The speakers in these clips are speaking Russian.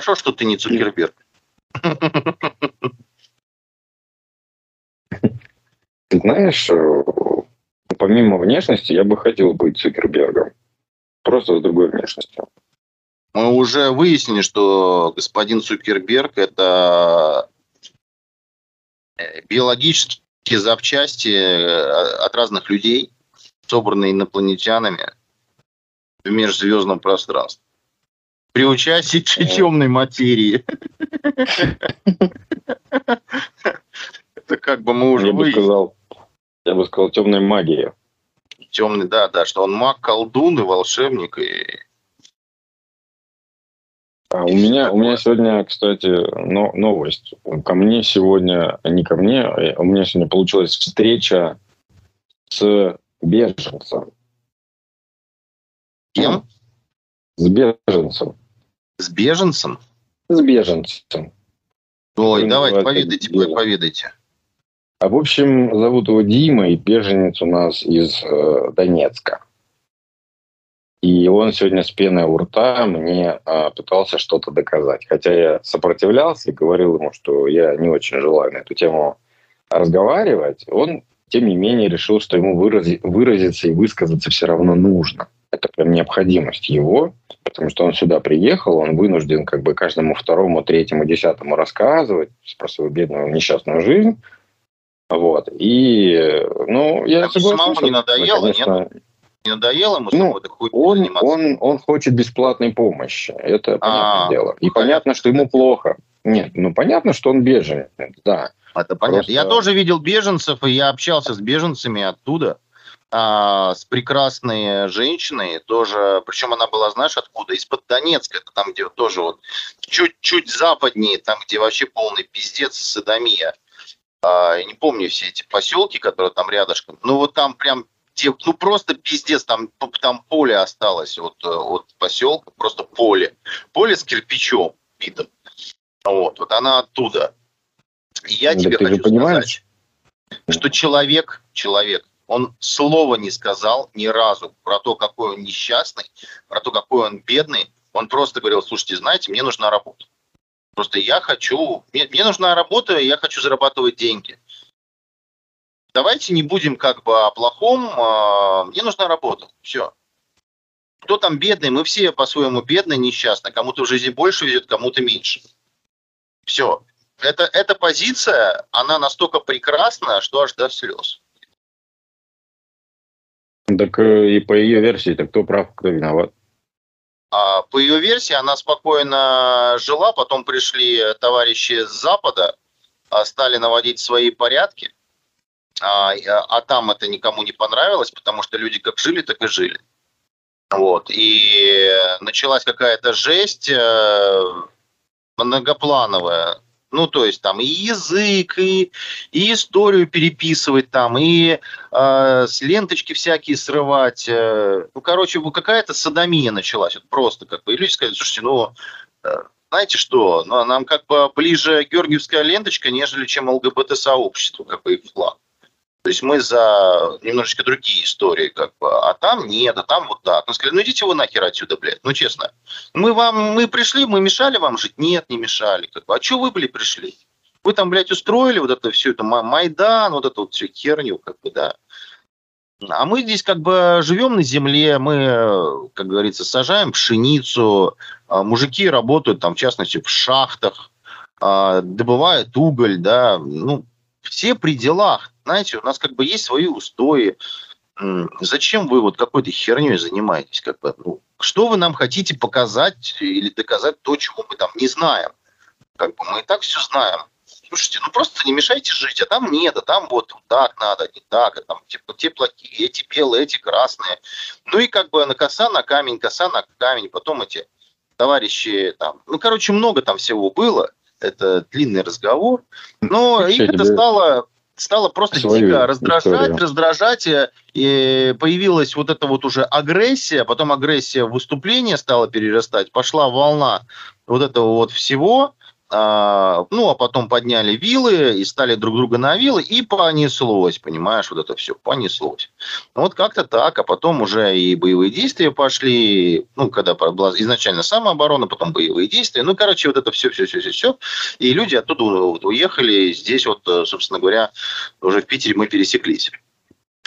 Хорошо, что ты не Цукерберг. Знаешь, э, помимо внешности, я бы хотел быть Цукербергом. Просто с другой внешностью. Мы уже выяснили, что господин Цукерберг – это э, биологические запчасти э, от разных людей, собранные инопланетянами в межзвездном пространстве. При участии темной материи. Это как бы мы уже Я бы сказал, я бы сказал, темная магия. Темный, да, да, что он маг, колдун и волшебник. И... А у меня, у меня сегодня, кстати, но, новость. Ко мне сегодня, не ко мне, а у меня сегодня получилась встреча с беженцем. Кем? С беженцем. С беженцем? С беженцем. Ой, давайте, поведайте, поведайте. А в общем, зовут его Дима, и беженец у нас из э, Донецка. И он сегодня с пеной у рта мне э, пытался что-то доказать. Хотя я сопротивлялся и говорил ему, что я не очень желаю на эту тему разговаривать, он, тем не менее, решил, что ему вырази, выразиться и высказаться все равно нужно. Это прям необходимость его, потому что он сюда приехал, он вынужден как бы каждому второму, третьему, десятому рассказывать про свою бедную несчастную жизнь, вот. И, ну, я а согласен. Самому не надоело, конечно, нет? Не надоело ему ну, он, он, он хочет бесплатной помощи. Это понятное а, дело. И понятно. понятно, что ему плохо. Нет, ну понятно, что он беженец, да. Это понятно. Просто... Я тоже видел беженцев, и я общался с беженцами оттуда, а, с прекрасной женщиной, тоже, причем она была, знаешь, откуда? Из-под Донецка, это там, где тоже вот чуть-чуть западнее, там, где вообще полный пиздец, садомия а, я не помню все эти поселки, которые там рядышком, ну вот там прям ну просто пиздец, там, там поле осталось от, от поселка, просто поле. Поле с кирпичом битым. Вот, вот она оттуда. И я да тебе хочу сказать, что человек, человек, он слова не сказал ни разу про то, какой он несчастный, про то, какой он бедный. Он просто говорил, слушайте, знаете, мне нужна работа. Просто я хочу, мне, мне нужна работа, я хочу зарабатывать деньги. Давайте не будем как бы о плохом, а, мне нужна работа, все. Кто там бедный, мы все по-своему бедные, несчастны. Кому-то в жизни больше везет, кому-то меньше. Все. Это, эта позиция, она настолько прекрасна, что аж до слез. Так э, и по ее версии, так кто прав, кто виноват? А, по ее версии, она спокойно жила, потом пришли товарищи с Запада, а, стали наводить свои порядки, а, а там это никому не понравилось, потому что люди как жили, так и жили. Вот. И началась какая-то жесть э, многоплановая. Ну, то есть там и язык, и, и историю переписывать там, и э, с ленточки всякие срывать. Э, ну, короче, какая-то садомия началась. Вот просто как бы. И люди сказали, слушайте, ну, э, знаете что, ну, нам как бы ближе георгиевская ленточка, нежели чем ЛГБТ-сообщество, как бы их флаг. То есть мы за немножечко другие истории, как бы, а там нет, а там вот так. Ну, сказали, ну идите вы нахер отсюда, блядь, ну честно. Мы вам, мы пришли, мы мешали вам жить? Нет, не мешали. Как бы. А что вы, были пришли? Вы там, блядь, устроили вот это все, это Майдан, вот эту вот всю херню, как бы, да. А мы здесь как бы живем на земле, мы, как говорится, сажаем пшеницу, а мужики работают там, в частности, в шахтах, а, добывают уголь, да, ну, все при делах. Знаете, у нас как бы есть свои устои. Зачем вы вот какой-то херней занимаетесь? Как бы, ну, что вы нам хотите показать или доказать то, чего мы там не знаем? Как бы мы и так все знаем. Слушайте, ну просто не мешайте жить, а там нет, а там вот так надо, не так, а там типа, те плохие, эти белые, эти красные. Ну и как бы на коса на камень, коса на камень, потом эти товарищи там, ну короче много там всего было, это длинный разговор, но их это стало стало просто Свою дико раздражать, историю. раздражать, и появилась вот эта вот уже агрессия, потом агрессия в выступление стала перерастать, пошла волна вот этого вот всего, а, ну, а потом подняли вилы и стали друг друга на вилы, и понеслось, понимаешь, вот это все, понеслось. Вот как-то так, а потом уже и боевые действия пошли, ну, когда была изначально самооборона, потом боевые действия, ну, короче, вот это все, все, все, все, все, и люди оттуда уехали, здесь вот, собственно говоря, уже в Питере мы пересеклись.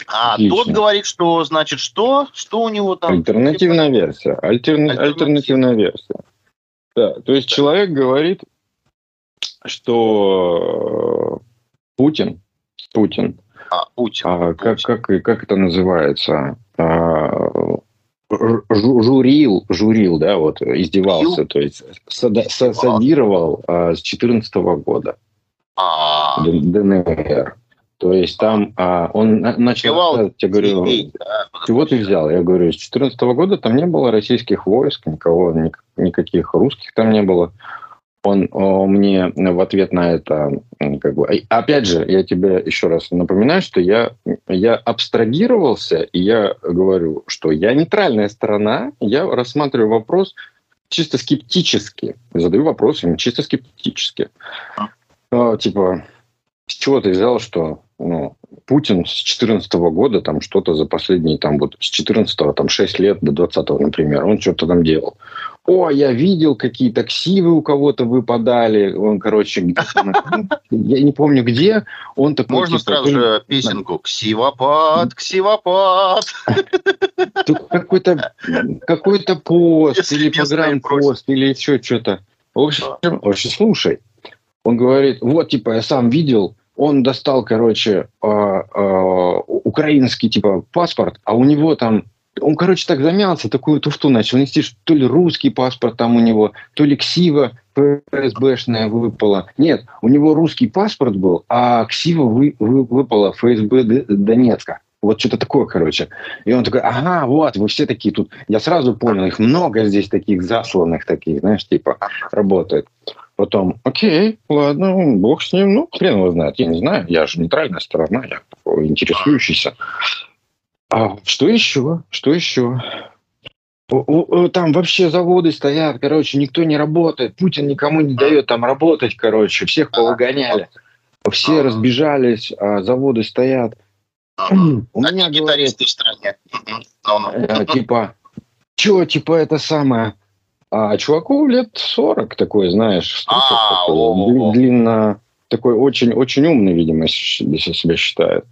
А Отлично. тот говорит, что значит что? Что у него там? Альтернативная версия. Альтерна... Альтернативная версия. Да, то есть человек говорит, что Путин, Путин, а, Путин, а, как, как, как это называется? А, журил, журил, да, вот издевался, Журил? то есть сада, садировал а, с 14 года а ДНР. То есть там а, он начал, я говорю, чего ты взял? Я говорю, с 14 года там не было российских войск, никого, никаких русских там не было он о, мне в ответ на это, как бы, опять же, я тебе еще раз напоминаю, что я, я абстрагировался, и я говорю, что я нейтральная сторона, я рассматриваю вопрос чисто скептически, задаю вопрос им чисто скептически. А, типа, с чего ты взял, что ну, Путин с 2014 года там что-то за последние там вот с 14 там 6 лет до 20 например, он что-то там делал о, я видел, какие-то ксивы у кого-то выпадали. Он, короче, я не помню где. Он такой, Можно типа, сразу же песенку «Ксивопад, ксивопад». Какой-то какой-то пост или погранпост или еще что-то. В общем, в общем, слушай. Он говорит, вот, типа, я сам видел, он достал, короче, э, э, украинский, типа, паспорт, а у него там он, короче, так замялся, такую туфту начал нести, что то ли русский паспорт там у него, то ли ксива ФСБшная выпала. Нет, у него русский паспорт был, а ксива вы, вы, выпала ФСБ Донецка. Вот что-то такое, короче. И он такой, ага, вот, вы все такие тут. Я сразу понял, их много здесь таких засланных таких, знаешь, типа, работает. Потом, окей, ладно, бог с ним, ну, хрен его знает, я не знаю, я же нейтральная сторона, я интересующийся. А что еще? Что еще? Там вообще заводы стоят, короче, никто не работает. Путин никому не дает там работать, короче. Всех повыгоняли. Все разбежались, а заводы стоят. У меня гитаристы в стране. Э, типа, что, типа это самое... А чуваку лет 40 такой, знаешь, а, длинно, такой очень, очень умный, видимо, себя считает.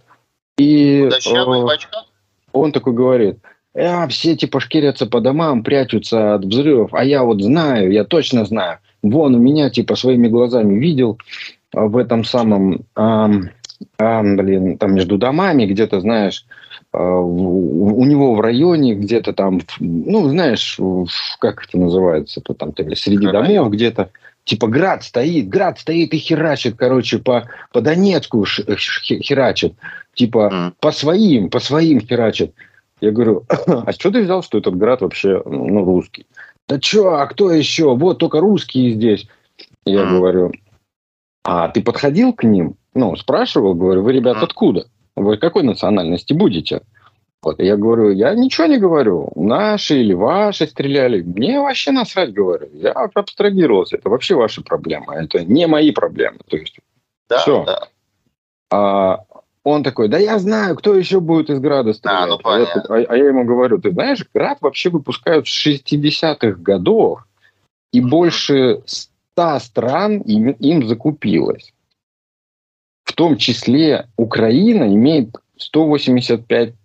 И... Худощавый в очках? Он такой говорит, а, все типа шкирятся по домам, прячутся от взрывов, а я вот знаю, я точно знаю. Вон у меня типа своими глазами видел в этом самом, а, а, блин, там между домами где-то, знаешь, в, у него в районе где-то там, ну, знаешь, как это называется, то там среди домов где-то, типа град стоит, град стоит и херачит, короче, по, по Донецку херачит. Типа mm. по своим, по своим херачат. Я говорю, а что ты взял, что этот град вообще ну, русский? Да что, а кто еще? Вот только русские здесь. Я mm. говорю, а ты подходил к ним? Ну, спрашивал, говорю, вы, ребят, откуда? Вы какой национальности будете? Вот, я говорю, я ничего не говорю. Наши или ваши стреляли. Мне вообще насрать, говорю. Я абстрагировался. Это вообще ваши проблемы. Это не мои проблемы. То есть, да, все. Да. А, он такой, да я знаю, кто еще будет из Града стрелять. А, ну, а, я, а, а я ему говорю, ты знаешь, Град вообще выпускают с 60-х годов, и mm-hmm. больше 100 стран им, им закупилось. В том числе Украина имеет 185 гал, э,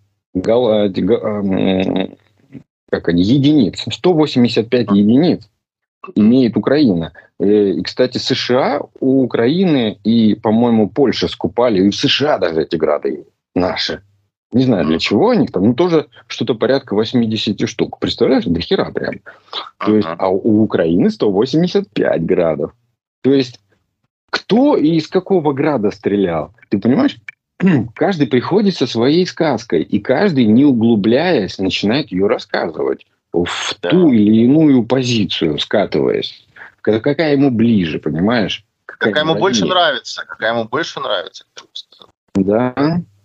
как они, единиц, 185 mm-hmm. единиц имеет Украина. Э, и, кстати, США у Украины и, по-моему, Польша скупали, и в США даже эти грады наши. Не знаю, для чего у них там, ну, тоже что-то порядка 80 штук. Представляешь, до хера прям. То есть, а у Украины 185 градов. То есть, кто и из какого града стрелял? Ты понимаешь? Каждый приходит со своей сказкой, и каждый, не углубляясь, начинает ее рассказывать в да. ту или иную позицию, скатываясь. Какая ему ближе, понимаешь? Какая, какая ему больше нравится, какая ему больше нравится. Да,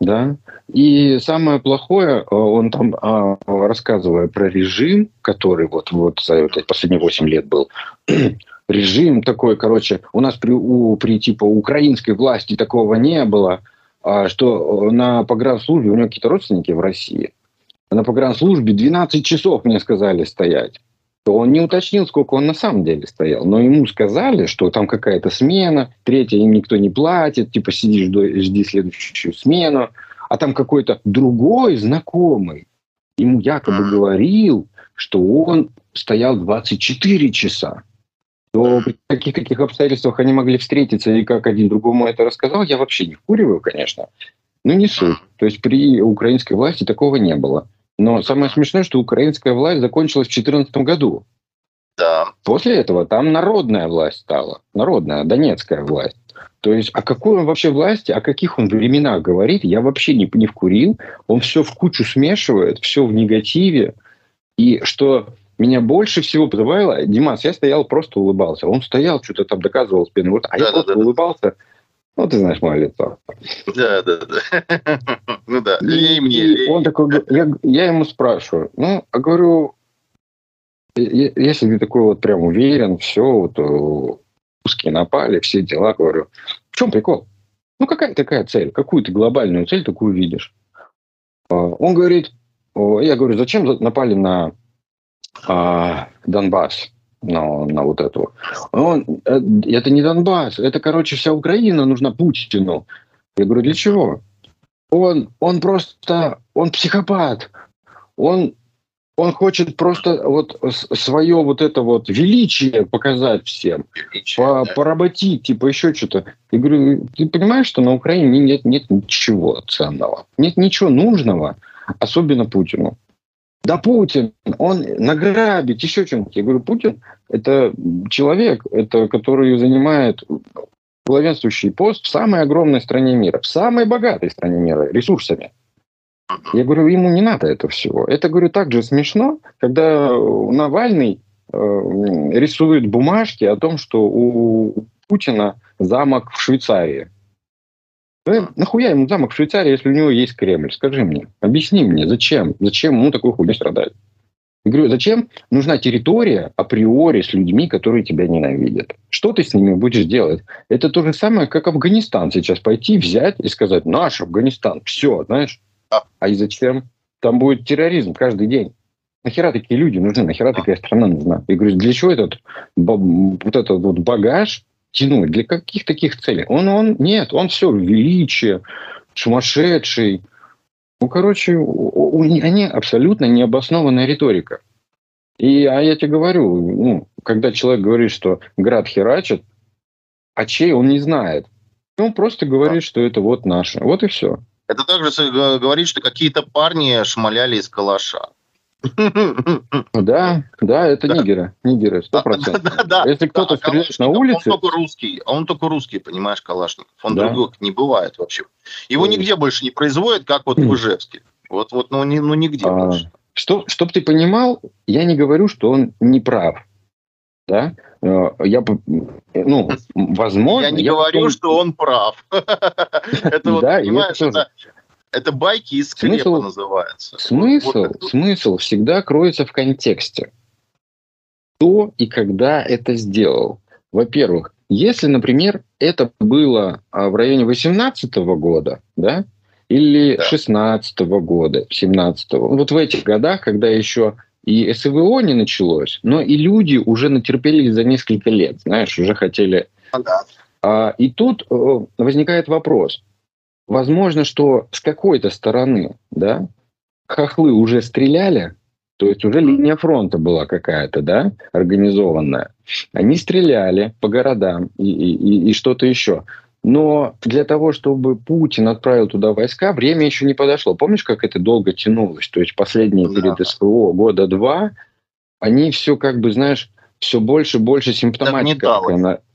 да. И самое плохое, э, он там, рассказывая про режим, который вот, вот за последние 8 лет был, режим такой, короче, у нас при, у, при типа украинской власти такого не было, а, что на погранслужбе, у него какие-то родственники в России, на погранслужбе 12 часов мне сказали стоять. То он не уточнил, сколько он на самом деле стоял. Но ему сказали, что там какая-то смена, третья им никто не платит, типа сиди, жди, жди следующую смену. А там какой-то другой знакомый ему якобы говорил, что он стоял 24 часа. То при каких каких обстоятельствах они могли встретиться и как один другому это рассказал, я вообще не вкуриваю, конечно. Но не суть. То есть при украинской власти такого не было. Но самое смешное, что украинская власть закончилась в 2014 году. Да. После этого там народная власть стала. Народная, донецкая власть. То есть о какой он вообще власти, о каких он временах говорит, я вообще не, не вкурил. Он все в кучу смешивает, все в негативе. И что меня больше всего позабавило, Димас, я стоял, просто улыбался. Он стоял, что-то там доказывал спину, вот, а да, я да, просто да, улыбался. Ну, ты знаешь мое лицо. Да, да, да. Ну да, и, мне. Он такой, я, я ему спрашиваю, ну, а говорю, если ты такой вот прям уверен, все, вот э, русские напали, все дела, говорю, в чем прикол? Ну, какая такая цель? Какую ты глобальную цель такую видишь? А, он говорит, я говорю, зачем напали на а, Донбасс? на, на вот эту. Он, э, это не Донбасс, это, короче, вся Украина нужна Путину. Я говорю, для чего? Он, он просто, он психопат. Он, он хочет просто вот свое вот это вот величие показать всем, величие, по, да. поработить, типа еще что-то. Я говорю, ты понимаешь, что на Украине нет, нет ничего ценного, нет ничего нужного, особенно Путину. Да Путин, он награбит, еще чем-то. Я говорю, Путин – это человек, это, который занимает главенствующий пост в самой огромной стране мира, в самой богатой стране мира ресурсами. Я говорю, ему не надо это всего. Это, говорю, так же смешно, когда Навальный э, рисует бумажки о том, что у Путина замок в Швейцарии. Да, нахуя ему замок в Швейцарии, если у него есть Кремль? Скажи мне, объясни мне, зачем? Зачем ему такой хуйней страдать? Я говорю, зачем нужна территория априори с людьми, которые тебя ненавидят? Что ты с ними будешь делать? Это то же самое, как Афганистан сейчас пойти, взять и сказать, наш Афганистан, все, знаешь? А, а и зачем? Там будет терроризм каждый день. Нахера такие люди нужны? Нахера такая страна нужна? Я говорю, для чего этот вот этот вот багаж тянуть? Для каких таких целей? Он, он, нет, он все, величие, сумасшедший. Ну, короче, у, у, они абсолютно необоснованная риторика. И, а я тебе говорю, ну, когда человек говорит, что град херачит, а чей он не знает. Он просто говорит, что это вот наше. Вот и все. Это также говорит, что какие-то парни шмаляли из калаша. Да, да, это да. нигеры, нигеры, сто процентов. Да, да, Если кто-то да, стреляет на улице... Он только русский, а он только русский, понимаешь, Калашников. Он да. других не бывает вообще. Его нигде больше не производят, как вот в Ижевске. Вот, вот, ну, не, ну нигде а, больше. Что, чтоб ты понимал, я не говорю, что он не прав. Да? Э, я, ну, возможно... Я не говорю, что он прав. Это вот, понимаешь, это это байки из смысл, называется. Смысл, вот, смысл всегда кроется в контексте. Кто и когда это сделал? Во-первых, если, например, это было а, в районе 18 года, да, или да. 16 года, 17 -го, вот в этих годах, когда еще и СВО не началось, но и люди уже натерпелись за несколько лет, знаешь, уже хотели... Да. А, и тут э, возникает вопрос – Возможно, что с какой-то стороны, да, хохлы уже стреляли, то есть уже линия фронта была какая-то, да, организованная. Они стреляли по городам и, и, и что-то еще. Но для того, чтобы Путин отправил туда войска, время еще не подошло. Помнишь, как это долго тянулось? То есть последние да. перед СВО года два, они все как бы, знаешь, все больше и больше симптоматика.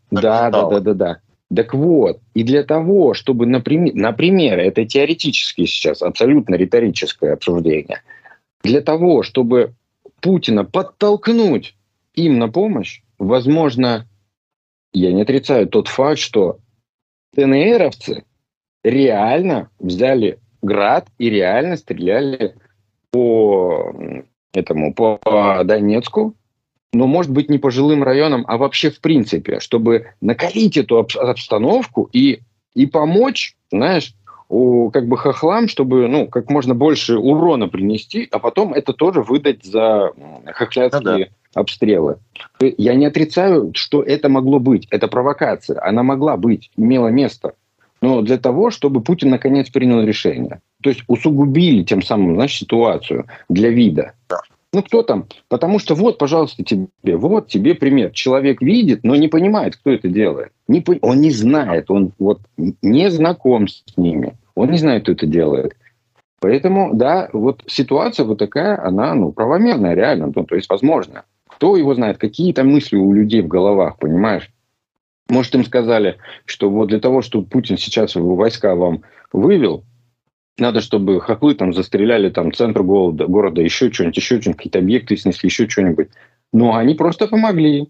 Да, да, да, да, да, да. Так вот, и для того, чтобы, например, например, это теоретически сейчас, абсолютно риторическое обсуждение, для того, чтобы Путина подтолкнуть им на помощь, возможно, я не отрицаю тот факт, что ТНРовцы реально взяли град и реально стреляли по этому по Донецку но, может быть, не по жилым районам, а вообще в принципе, чтобы накалить эту обстановку и, и помочь, знаешь, у, как бы хохлам, чтобы ну, как можно больше урона принести, а потом это тоже выдать за хохлядские ну, да. обстрелы. Я не отрицаю, что это могло быть. Это провокация. Она могла быть, имела место. Но для того, чтобы Путин наконец принял решение. То есть усугубили тем самым значит, ситуацию для вида. Да. Ну, кто там? Потому что вот, пожалуйста, тебе, вот тебе пример. Человек видит, но не понимает, кто это делает. Не, он не знает, он вот не знаком с ними. Он не знает, кто это делает. Поэтому, да, вот ситуация вот такая, она, ну, правомерная, реально, ну, то есть возможно. Кто его знает, какие там мысли у людей в головах, понимаешь? Может, им сказали, что вот для того, чтобы Путин сейчас войска вам вывел, надо, чтобы хохлы там застреляли там центр города, города еще что-нибудь, еще что-нибудь, какие-то объекты снесли, еще что-нибудь. Но они просто помогли.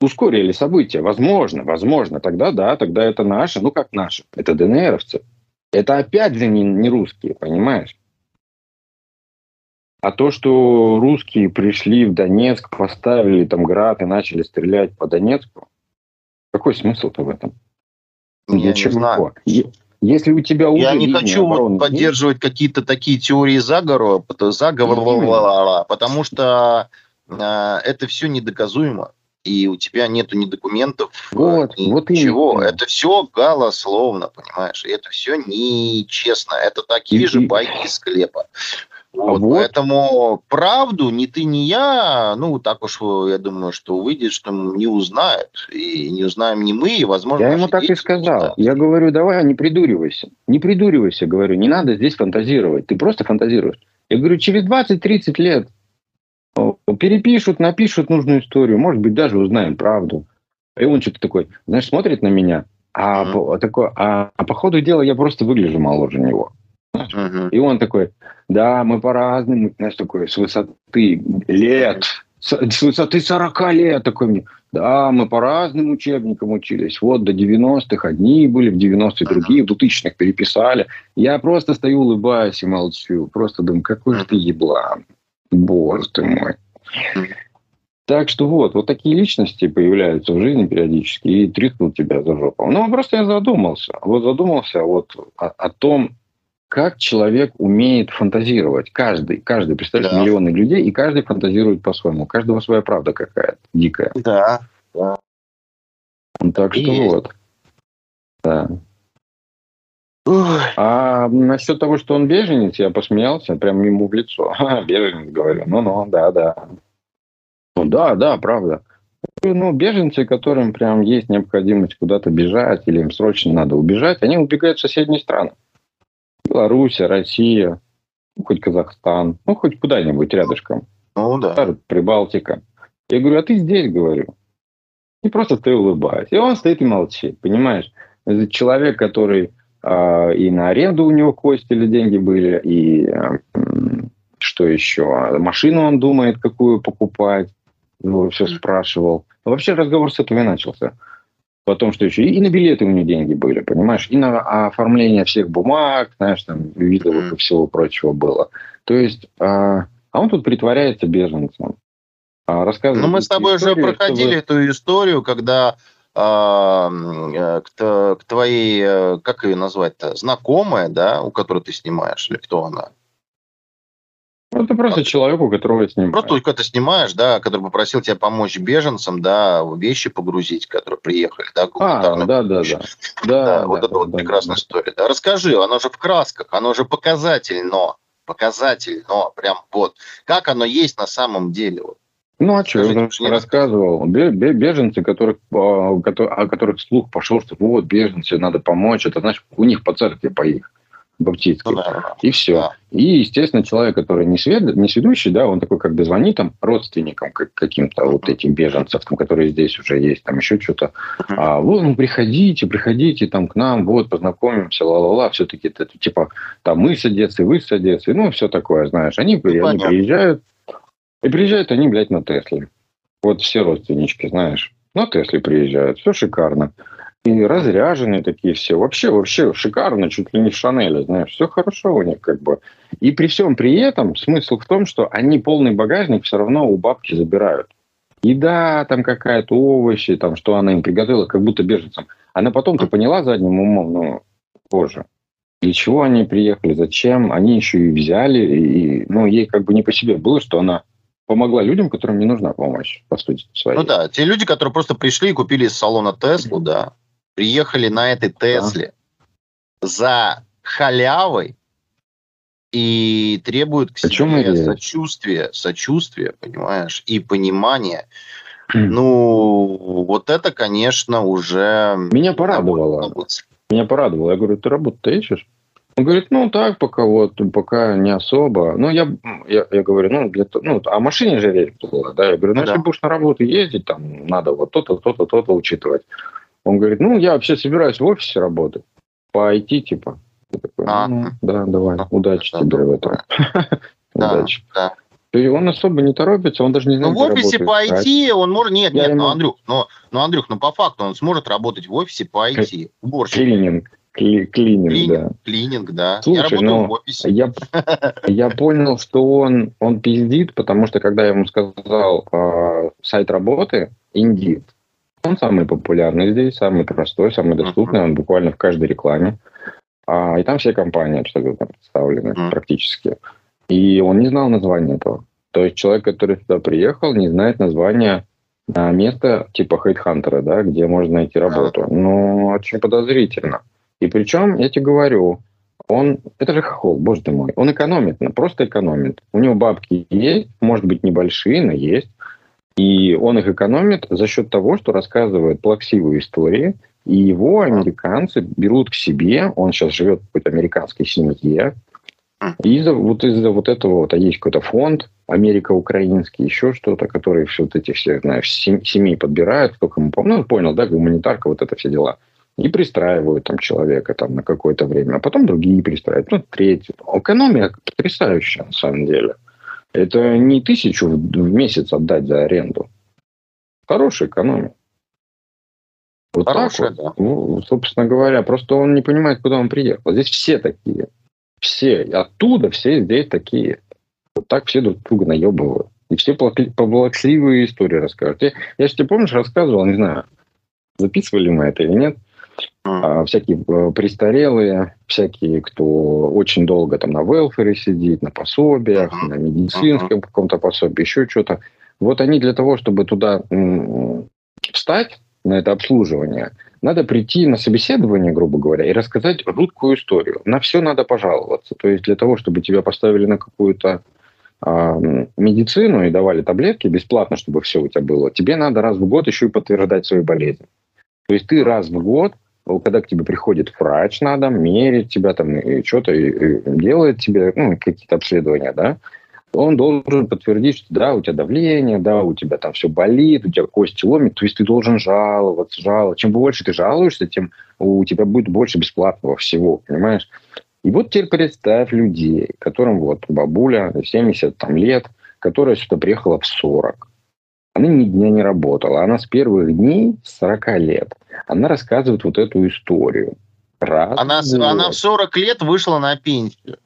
Ускорили события. Возможно, возможно. Тогда да, тогда это наши. Ну, как наши? Это ДНРовцы. Это опять же не, не русские, понимаешь? А то, что русские пришли в Донецк, поставили там град и начали стрелять по Донецку, какой смысл-то в этом? Я не знаю. Если у тебя Я не хочу обороны, вот поддерживать нет? какие-то такие теории заговора, заговора, потому что э, это все недоказуемо. И у тебя нету ни документов, вот, ни вот ничего. Именно. Это все голословно, понимаешь? И это все нечестно. Это такие и, же байки из склепа. Вот, вот. Поэтому правду ни ты, ни я, ну, так уж, я думаю, что выйдет, что не узнают. И не узнаем ни мы, и, возможно... Я ему так и сказал. Я говорю, давай, не придуривайся. Не придуривайся, говорю, не надо здесь фантазировать. Ты просто фантазируешь. Я говорю, через 20-30 лет перепишут, напишут нужную историю, может быть, даже узнаем правду. И он что-то такой, знаешь, смотрит на меня, а, mm-hmm. такой, а, а по ходу дела я просто выгляжу моложе него. Uh-huh. И он такой, да, мы по-разному, знаешь, такой, с высоты лет, с, с высоты 40 лет, такой мне, да, мы по разным учебникам учились. Вот до 90-х одни были, в 90-е другие, в 2000-х переписали. Я просто стою, улыбаюсь и молчу. Просто думаю, какой же ты еблан. Боже ты мой. Так что вот, вот такие личности появляются в жизни периодически и тряхнут тебя за жопу. Ну, просто я задумался. Вот задумался вот о, о том, как человек умеет фантазировать. Каждый, каждый, представляешь, да. миллионы людей, и каждый фантазирует по-своему. У каждого своя правда какая-то дикая. Да, да. Так и что есть. вот. Да. Ой. А насчет того, что он беженец, я посмеялся прям ему в лицо. Ха, беженец, говорю. Ну-ну, да-да. Ну да, да, правда. Ну, беженцы, которым прям есть необходимость куда-то бежать или им срочно надо убежать, они убегают в соседние страны. Белоруссия, Россия, ну, хоть Казахстан, ну, хоть куда-нибудь рядышком. Ну, да. Прибалтика. Я говорю, а ты здесь, говорю. И просто ты улыбаешься. И он стоит и молчит, понимаешь? Это человек, который э, и на аренду у него кости или деньги были, и э, что еще? Машину он думает, какую покупать. Его все спрашивал. Вообще разговор с этого и начался. Потом, что еще? И на билеты у него деньги были, понимаешь? И на оформление всех бумаг, знаешь, там, видов и всего прочего было. То есть, а, а он тут притворяется беженцем. А, рассказывает Ну, мы с тобой историю, уже проходили чтобы... эту историю, когда а, э, к, к твоей, э, как ее назвать-то, знакомая, да, у которой ты снимаешь, или кто она? Ну, это просто человеку, которого снимаешь. Просто когда снимаешь, да, который попросил тебя помочь беженцам, да, вещи погрузить, которые приехали, да, а, да, да, да, да. Да, вот да, это да, вот да, прекрасная да. история. Да, расскажи, оно же в красках, оно же показательно, показательно, прям вот. Как оно есть на самом деле, вот. Ну, а что, я уже рассказывал. Беженцы, которых, а, о которых слух пошел, что вот, беженцы, надо помочь. Это, значит, у них по церкви поехали баптистских. Ну, да, и все. Да. И, естественно, человек, который не, свед... не сведущий, да, он такой как бы звонит там родственникам как, каким-то вот этим беженцам, которые здесь уже есть, там еще что-то. А, вот, ну, приходите, приходите там к нам, вот, познакомимся, ла-ла-ла, все-таки это типа там мы с Одессы, вы с Одессы, ну, все такое, знаешь. Они, ну, они приезжают, и приезжают они, блядь, на Тесле. Вот все родственнички, знаешь. На Тесле приезжают, все шикарно. И разряженные такие все. Вообще, вообще шикарно, чуть ли не в Шанеле, знаешь. Все хорошо у них как бы. И при всем при этом смысл в том, что они полный багажник все равно у бабки забирают. еда там какая-то, овощи, там, что она им приготовила, как будто беженцам. Она потом-то поняла задним умом, ну, позже, для чего они приехали, зачем, они еще и взяли, и, ну, ей как бы не по себе было, что она помогла людям, которым не нужна помощь, по сути своей. Ну да, те люди, которые просто пришли и купили из салона Теслу, да, приехали на этой Тесле да. за халявой, и требуют к себе сочувствия, сочувствия, понимаешь, и понимания. Ну, вот это, конечно, уже... Меня порадовало. Меня порадовало. Я говорю, ты работу-то ищешь? Он говорит, ну так, пока вот, пока не особо. Ну, я, я, я говорю, ну, для, ну, а машине же речь была, да? Я говорю, ну да. если будешь на работу ездить, там, надо вот то-то, то-то, то-то учитывать. Он говорит, ну, я вообще собираюсь в офисе работать, по IT, типа. Я такой, а, ну, да, давай, а, удачи да, тебе да, в этом. Да, удачи. Да. И он особо не торопится, он даже не знает, Ну, в офисе по IT он может... Нет, я нет, ему... ну, Андрюх, ну, ну, Андрюх, ну, по факту он сможет работать в офисе по IT. Уборщик. Клининг. Кли клининг, клининг, да. Клининг, да. Слушай, я работаю ну, в офисе. Я, я понял, что он, он пиздит, потому что когда я ему сказал э, сайт работы, Indeed, он самый популярный здесь, самый простой, самый доступный, uh-huh. он буквально в каждой рекламе. А, и там все компании абсолютно представлены uh-huh. практически. И он не знал названия этого. То есть человек, который сюда приехал, не знает названия а, места типа хейтхантера, да, где можно найти работу. Ну, очень подозрительно. И причем, я тебе говорю, он, это же хохол, боже ты мой, он экономит, просто экономит. У него бабки есть, может быть, небольшие, но есть. И он их экономит за счет того, что рассказывает плаксивые истории, и его американцы берут к себе, он сейчас живет в какой-то американской семье, и из-за вот, из-за вот этого вот, а есть какой-то фонд, Америка украинский, еще что-то, который все вот эти все, знаешь, семьи подбирают, кому помню, ну, понял, да, гуманитарка, вот это все дела. И пристраивают там человека там на какое-то время, а потом другие пристраивают, ну, третий. Экономия потрясающая, на самом деле. Это не тысячу в месяц отдать за аренду. Хорошая экономия. Вот Хорошая, вот. Да. Ну, собственно говоря, просто он не понимает, куда он приехал. Здесь все такие. Все. Оттуда все здесь такие. Вот так все друг друга наебывают. И все поблаксливые истории расскажут. Я, я же тебе, помнишь, рассказывал, не знаю, записывали мы это или нет, всякие э, престарелые, всякие, кто очень долго там на велфере сидит, на пособиях, на медицинском каком-то пособии, еще что-то. Вот они для того, чтобы туда встать, на это обслуживание, надо прийти на собеседование, грубо говоря, и рассказать жуткую историю. На все надо пожаловаться. То есть для того, чтобы тебя поставили на какую-то э, медицину и давали таблетки бесплатно, чтобы все у тебя было, тебе надо раз в год еще и подтверждать свою болезнь. То есть ты раз в год когда к тебе приходит врач, надо мерить тебя там и что-то делает тебе ну, какие-то обследования, да, он должен подтвердить, что да, у тебя давление, да, у тебя там все болит, у тебя кости ломит, то есть ты должен жаловаться, жаловаться. Чем больше ты жалуешься, тем у тебя будет больше бесплатного всего, понимаешь? И вот теперь представь людей, которым вот бабуля 70 там, лет, которая сюда приехала в 40. Она ни дня не работала. Она с первых дней, с 40 лет, она рассказывает вот эту историю. Раз она, она в 40 лет вышла на пенсию.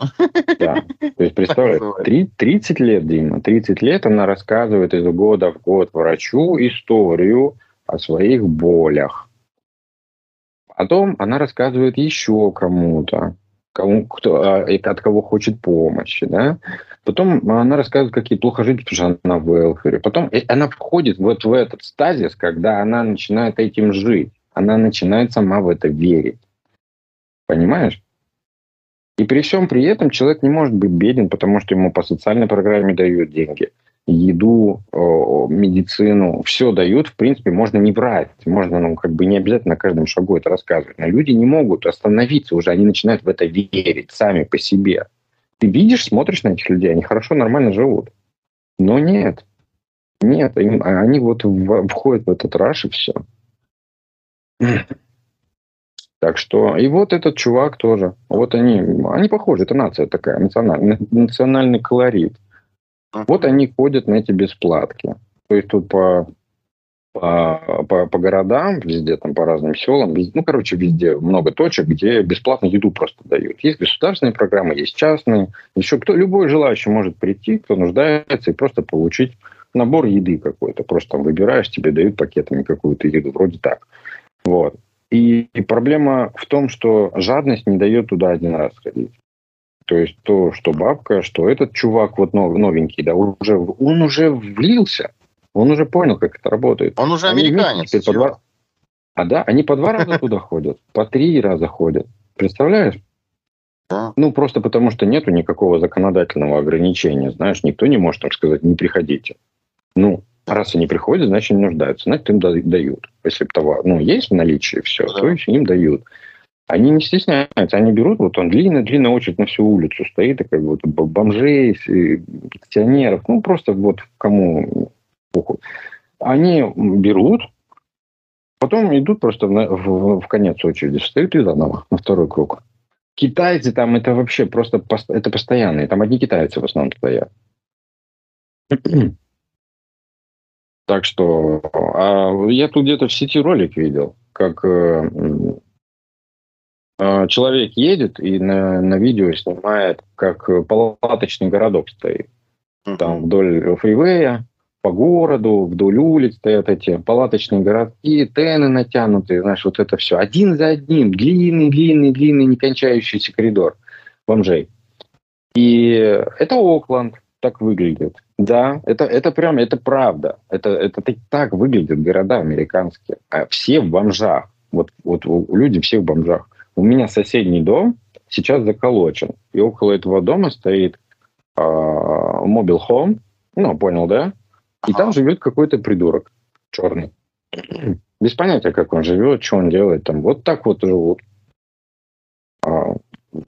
Да. То есть, представляешь, 30 лет, Дима, 30 лет она рассказывает из года в год врачу историю о своих болях. Потом она рассказывает еще кому-то, кому, кто, а, от кого хочет помощи. Да? Потом она рассказывает, какие плохо жить, потому что она в велфере. Потом она входит вот в этот стазис, когда она начинает этим жить. Она начинает сама в это верить. Понимаешь? И при всем при этом человек не может быть беден, потому что ему по социальной программе дают деньги. Еду, медицину, все дают. В принципе, можно не врать. Можно, ну, как бы не обязательно на каждом шагу это рассказывать. Но люди не могут остановиться уже. Они начинают в это верить сами по себе. Ты видишь, смотришь на этих людей, они хорошо, нормально живут. Но нет. Нет, они вот входят в этот раш и все. Так что, и вот этот чувак тоже. Вот они, они похожи, это нация такая, национальный, национальный колорит. Вот они ходят на эти бесплатки. То есть тут по, по, по, по городам, везде, там по разным селам, везде, ну, короче, везде много точек, где бесплатно еду просто дают. Есть государственные программы, есть частные. Еще кто, любой желающий может прийти, кто нуждается, и просто получить набор еды какой-то. Просто там выбираешь, тебе дают пакетами какую-то еду. Вроде так. Вот. И, и проблема в том, что жадность не дает туда один раз ходить. То есть то, что бабка, что этот чувак вот новенький, да, уже, он уже влился. Он уже понял, как это работает. Он уже американец. Теперь по два... А да, они по два раза туда ходят, по три раза ходят. Представляешь? Да. Ну, просто потому что нету никакого законодательного ограничения. Знаешь, никто не может там сказать, не приходите. Ну, раз они приходят, значит, не нуждаются. Значит, им дают. Если товар, ну, есть в наличии все, да. то есть им дают. Они не стесняются, они берут, вот он длинная-длинная очередь на всю улицу стоит, и как бы вот бомжей, пенсионеров, ну, просто вот кому похуй. Они берут, потом идут просто в, в, в конец очереди, встают и заново на второй круг. Китайцы там это вообще просто это постоянные. Там одни китайцы в основном стоят. Так что а я тут где-то в сети ролик видел, как э, человек едет и на, на видео снимает, как палаточный городок стоит. Там вдоль фривея, по городу, вдоль улиц стоят эти палаточные городки, тены натянутые, знаешь, вот это все. Один за одним, длинный, длинный, длинный, некончающийся коридор бомжей. И это Окленд так выглядит. Да, это, это прям, это правда. Это, это так выглядят города американские. А все в бомжах. Вот, вот люди все в бомжах. У меня соседний дом сейчас заколочен. И около этого дома стоит мобил э, home. Ну, понял, да? И там живет какой-то придурок черный. Без понятия, как он живет, что он делает там. Вот так вот живут. А,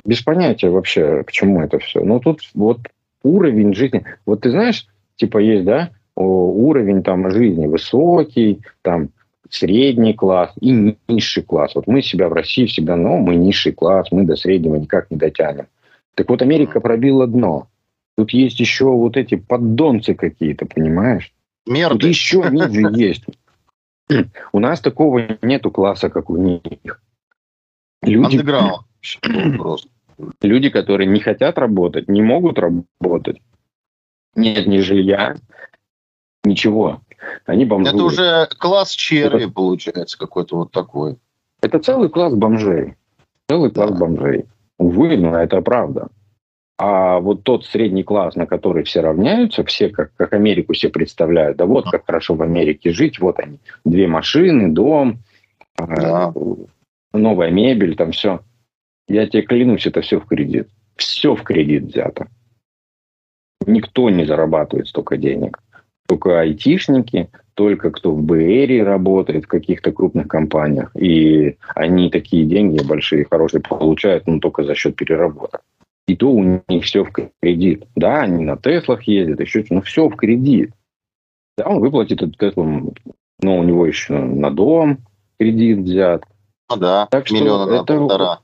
без понятия вообще, к чему это все. Но тут вот уровень жизни. Вот ты знаешь, типа есть, да, уровень там жизни высокий, там средний класс и низший класс. Вот мы себя в России всегда, ну, мы низший класс, мы до среднего никак не дотянем. Так вот, Америка пробила дно. Тут есть еще вот эти поддонцы какие-то, понимаешь? Мерды. Тут еще ниже есть. У нас такого нету класса, как у них. Люди, люди, которые не хотят работать, не могут работать, нет ни жилья, ничего. Они бомжуют. Это уже класс черви, это... получается, какой-то вот такой. Это целый класс бомжей. Целый класс да. бомжей. Увы, но это правда. А вот тот средний класс, на который все равняются, все как, как Америку все представляют, да вот как хорошо в Америке жить, вот они, две машины, дом, да. э, новая мебель, там все. Я тебе клянусь, это все в кредит. Все в кредит взято. Никто не зарабатывает столько денег. Только айтишники, только кто в БР работает в каких-то крупных компаниях. И они такие деньги большие, хорошие получают, но только за счет переработок. И то у них все в кредит. Да, они на Теслах ездят, еще что-то, но все в кредит. Да, он выплатит эту Теслу, но у него еще на дом кредит взят. Ну да, так миллиона на это, полтора.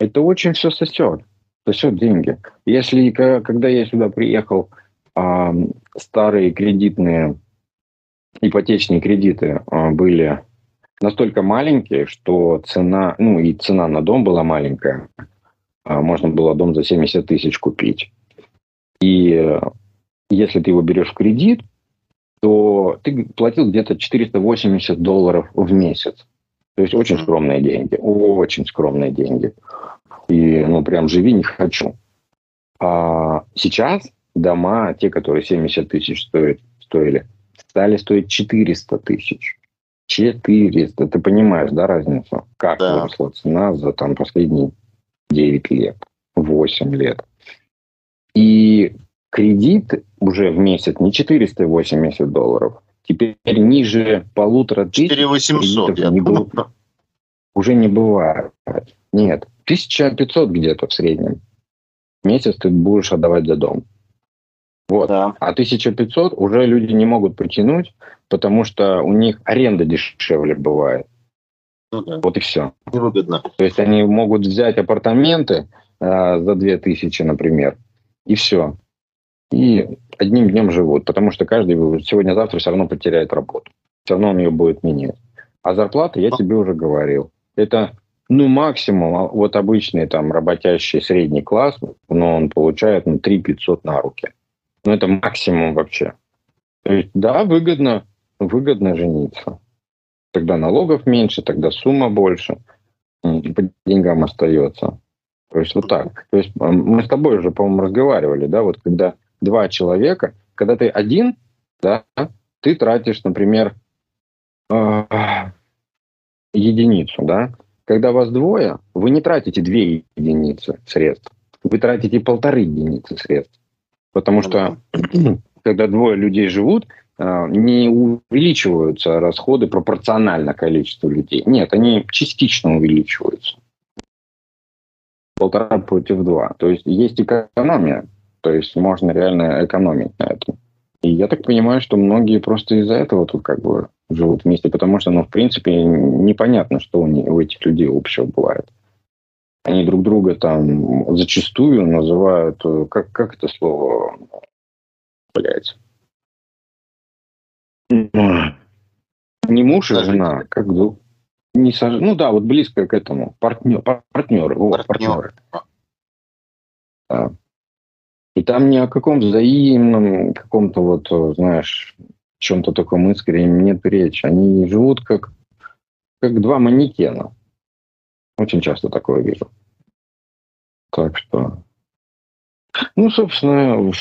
Это очень все сосет. Сосет деньги. Если, когда я сюда приехал, старые кредитные, ипотечные кредиты а, были настолько маленькие, что цена, ну и цена на дом была маленькая, а, можно было дом за 70 тысяч купить. И э, если ты его берешь в кредит, то ты платил где-то 480 долларов в месяц. То есть очень скромные деньги, очень скромные деньги. И ну прям живи не хочу. А сейчас дома, те, которые 70 тысяч стоят, стоили, стали стоить 400 тысяч. 400. Ты понимаешь, да, разницу? Как да. выросла цена за там последние 9 лет, 8 лет. И кредит уже в месяц не 480 долларов, теперь ниже полутора тысяч 4800, я не был, уже не бывает. Нет, 1500 где-то в среднем. Месяц ты будешь отдавать за дом. Вот. Да. А 1500 уже люди не могут потянуть, потому что у них аренда дешевле бывает. Ну, да. Вот и все. Невыгодно. То есть они могут взять апартаменты э, за 2000, например, и все. И одним днем живут, потому что каждый сегодня-завтра все равно потеряет работу. Все равно он ее будет менять. А зарплата, я тебе уже говорил, это ну, максимум, а вот обычный там работящий средний класс, но он получает ну, 3 500 на руки. Ну, это максимум вообще. То есть, да, выгодно, выгодно жениться. Тогда налогов меньше, тогда сумма больше, по деньгам остается. То есть вот так. То есть мы с тобой уже, по-моему, разговаривали, да, вот когда два человека, когда ты один, да, ты тратишь, например, а, единицу, да. Когда вас двое, вы не тратите две единицы средств, вы тратите полторы единицы средств. Потому что когда двое людей живут, а, не увеличиваются расходы пропорционально количеству людей. Нет, они частично увеличиваются. Полтора против два. То есть есть экономия. То есть можно реально экономить на этом. И я так понимаю, что многие просто из-за этого тут как бы живут вместе, потому что, ну, в принципе, непонятно, что у, них, у этих людей общего бывает. Они друг друга там зачастую называют, э, как, как это слово, блядь, не муж и жена, как не сож... ну да, вот близко к этому партнер, партнеры, вот, партнеры. Да. И там ни о каком взаимном, каком-то вот, знаешь, чем-то таком искреннем нет речи. Они живут как, как два манекена. Очень часто такое вижу. Так что, ну, собственно,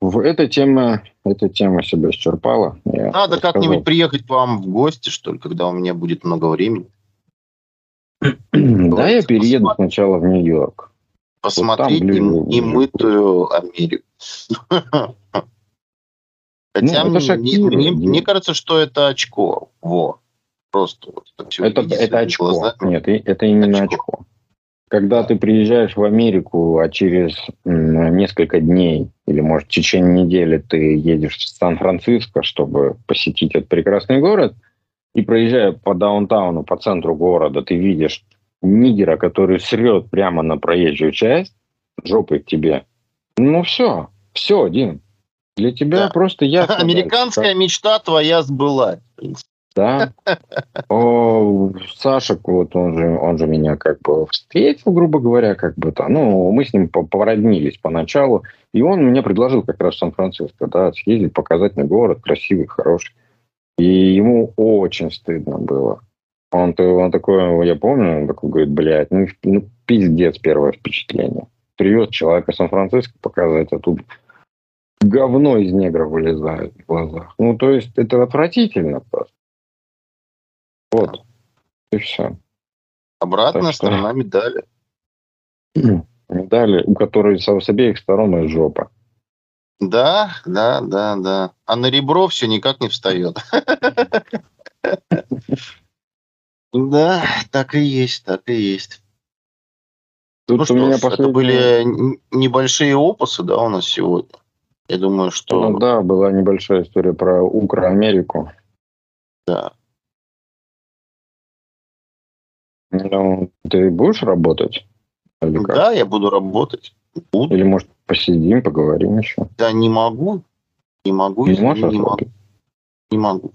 в эта тема, эта тема себя исчерпала. Я Надо как-нибудь приехать к вам в гости, что ли, когда у меня будет много времени. Да, я перееду сначала в Нью-Йорк. Посмотреть вот немытую Америку. Хотя ну, мне, мне, мне кажется, что это очко. Во. Просто вот это, это, это очко. Глазами. Нет, это именно очко. очко. Когда ты приезжаешь в Америку, а через несколько дней или, может, в течение недели ты едешь в Сан-Франциско, чтобы посетить этот прекрасный город, и проезжая по даунтауну, по центру города, ты видишь нигера, который срет прямо на проезжую часть, жопой к тебе. Ну все, все, Дим. Для тебя да. просто ясно. Американская дальше. мечта твоя сбылась. Да. О, Саша, вот он же, он же меня как бы встретил, грубо говоря, как бы то. Ну, мы с ним породнились поначалу. И он мне предложил как раз в Сан-Франциско, да, съездить, показать мне город, красивый, хороший. И ему очень стыдно было. Он, он такой, я помню, он такой говорит, блядь, ну, ну пиздец первое впечатление. Привез человека в Сан-Франциско показать, а тут говно из негров вылезает в глазах. Ну, то есть это отвратительно просто. Вот. И все. Обратная так сторона что... медали. Медали, у которой с, с обеих сторон жопа. Да, да, да, да. А на ребро все никак не встает. Да, так и есть, так и есть. Тут ну что ж, последние... это были небольшие опусы, да, у нас сегодня. Я думаю, что... Ну да, была небольшая история про Укра-Америку. Да. Ну, ты будешь работать? Или как? Да, я буду работать. Буду. Или, может, посидим, поговорим еще? Да, не могу. Не могу. Не можешь не могу. Не могу.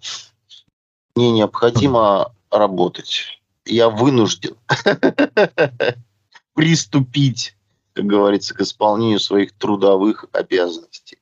Мне необходимо работать. Я вынужден приступить, как говорится, к исполнению своих трудовых обязанностей.